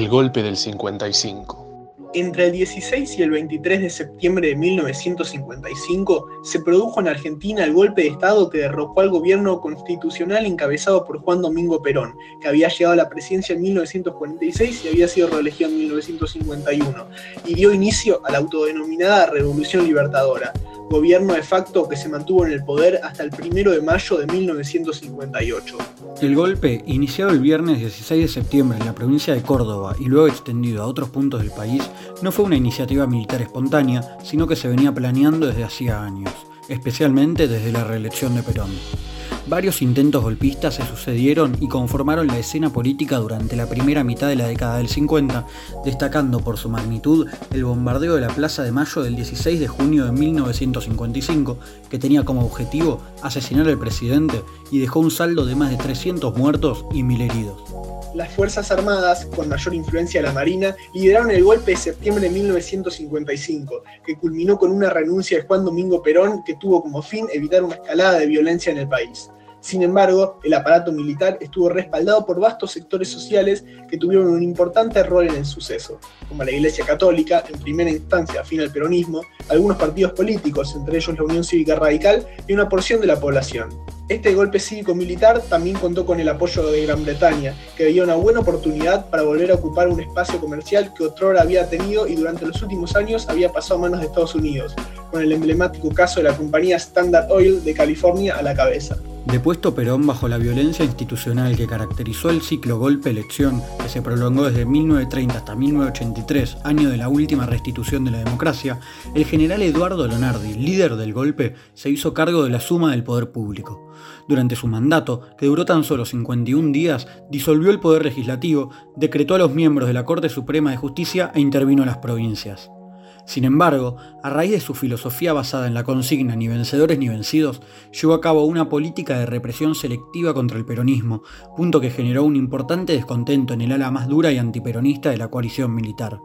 El golpe del 55. Entre el 16 y el 23 de septiembre de 1955 se produjo en Argentina el golpe de Estado que derrocó al gobierno constitucional encabezado por Juan Domingo Perón, que había llegado a la presidencia en 1946 y había sido reelegido en 1951, y dio inicio a la autodenominada Revolución Libertadora, gobierno de facto que se mantuvo en el poder hasta el 1 de mayo de 1958. El golpe, iniciado el viernes 16 de septiembre en la provincia de Córdoba y luego extendido a otros puntos del país, no fue una iniciativa militar espontánea, sino que se venía planeando desde hacía años, especialmente desde la reelección de Perón. Varios intentos golpistas se sucedieron y conformaron la escena política durante la primera mitad de la década del 50, destacando por su magnitud el bombardeo de la Plaza de Mayo del 16 de junio de 1955, que tenía como objetivo asesinar al presidente y dejó un saldo de más de 300 muertos y 1000 heridos. Las Fuerzas Armadas, con mayor influencia de la Marina, lideraron el golpe de septiembre de 1955, que culminó con una renuncia de Juan Domingo Perón que tuvo como fin evitar una escalada de violencia en el país. Sin embargo, el aparato militar estuvo respaldado por vastos sectores sociales que tuvieron un importante rol en el suceso, como la Iglesia Católica, en primera instancia afín al peronismo, algunos partidos políticos, entre ellos la Unión Cívica Radical, y una porción de la población. Este golpe cívico-militar también contó con el apoyo de Gran Bretaña, que veía una buena oportunidad para volver a ocupar un espacio comercial que otrora había tenido y durante los últimos años había pasado a manos de Estados Unidos, con el emblemático caso de la compañía Standard Oil de California a la cabeza. Depuesto Perón bajo la violencia institucional que caracterizó el ciclo golpe-elección, que se prolongó desde 1930 hasta 1983, año de la última restitución de la democracia, el general Eduardo Lonardi, líder del golpe, se hizo cargo de la suma del poder público. Durante su mandato, que duró tan solo 51 días, disolvió el poder legislativo, decretó a los miembros de la Corte Suprema de Justicia e intervino en las provincias. Sin embargo, a raíz de su filosofía basada en la consigna ni vencedores ni vencidos, llevó a cabo una política de represión selectiva contra el peronismo, punto que generó un importante descontento en el ala más dura y antiperonista de la coalición militar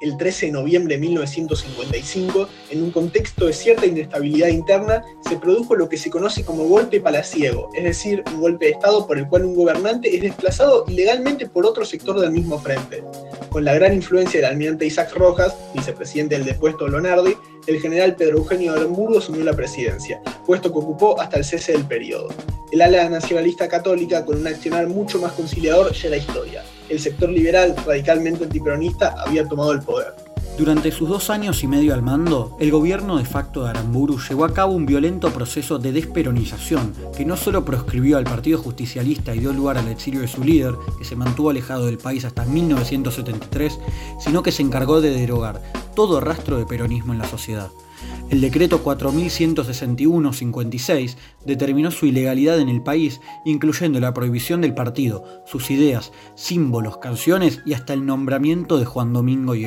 el 13 de noviembre de 1955, en un contexto de cierta inestabilidad interna, se produjo lo que se conoce como golpe palaciego, es decir, un golpe de Estado por el cual un gobernante es desplazado ilegalmente por otro sector del mismo frente. Con la gran influencia del almirante Isaac Rojas, vicepresidente del depuesto Lonardi, el general Pedro Eugenio Aramburgo asumió la presidencia, puesto que ocupó hasta el cese del periodo. El ala nacionalista católica, con un accionar mucho más conciliador, ya la historia el sector liberal radicalmente antiperonista había tomado el poder. Durante sus dos años y medio al mando, el gobierno de facto de Aramburu llevó a cabo un violento proceso de desperonización, que no solo proscribió al Partido Justicialista y dio lugar al exilio de su líder, que se mantuvo alejado del país hasta 1973, sino que se encargó de derogar todo rastro de peronismo en la sociedad. El decreto 4161-56 determinó su ilegalidad en el país, incluyendo la prohibición del partido, sus ideas, símbolos, canciones y hasta el nombramiento de Juan Domingo y.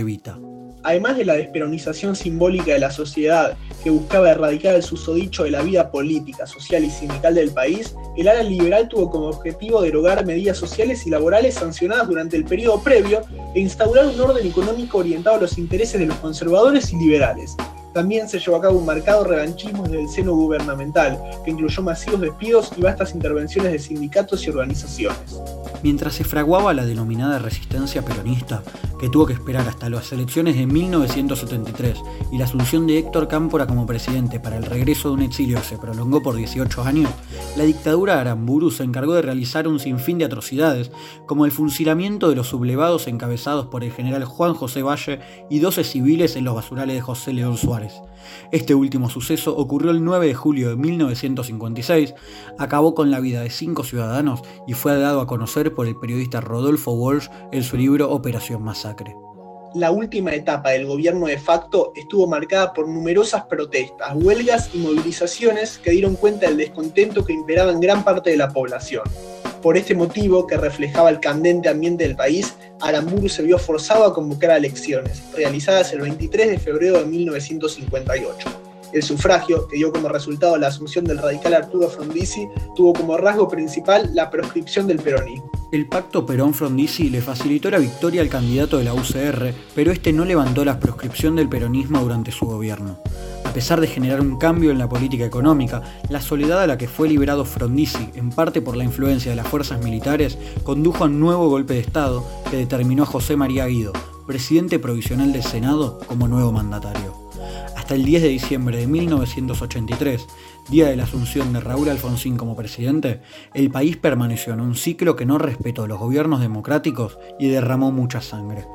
Además de la desperonización simbólica de la sociedad que buscaba erradicar el susodicho de la vida política, social y sindical del país, el ala liberal tuvo como objetivo derogar medidas sociales y laborales sancionadas durante el periodo previo e instaurar un orden económico orientado a los intereses de los conservadores y liberales, también se llevó a cabo un marcado revanchismo desde el seno gubernamental, que incluyó masivos despidos y vastas intervenciones de sindicatos y organizaciones. Mientras se fraguaba la denominada resistencia peronista, que tuvo que esperar hasta las elecciones de 1973 y la asunción de Héctor Cámpora como presidente para el regreso de un exilio que se prolongó por 18 años, la dictadura Aramburu se encargó de realizar un sinfín de atrocidades, como el fusilamiento de los sublevados encabezados por el general Juan José Valle y 12 civiles en los basurales de José León Suárez. Este último suceso ocurrió el 9 de julio de 1956, acabó con la vida de cinco ciudadanos y fue dado a conocer por el periodista Rodolfo Walsh en su libro Operación Masacre. La última etapa del gobierno de facto estuvo marcada por numerosas protestas, huelgas y movilizaciones que dieron cuenta del descontento que imperaba en gran parte de la población. Por este motivo, que reflejaba el candente ambiente del país, Aramburu se vio forzado a convocar a elecciones, realizadas el 23 de febrero de 1958. El sufragio, que dio como resultado la asunción del radical Arturo Frondizi, tuvo como rasgo principal la proscripción del peronismo. El pacto Perón-Frondizi le facilitó la victoria al candidato de la UCR, pero este no levantó la proscripción del peronismo durante su gobierno. A pesar de generar un cambio en la política económica, la soledad a la que fue liberado Frondizi, en parte por la influencia de las fuerzas militares, condujo a un nuevo golpe de Estado que determinó a José María Guido, presidente provisional del Senado, como nuevo mandatario. Hasta el 10 de diciembre de 1983, día de la asunción de Raúl Alfonsín como presidente, el país permaneció en un ciclo que no respetó los gobiernos democráticos y derramó mucha sangre.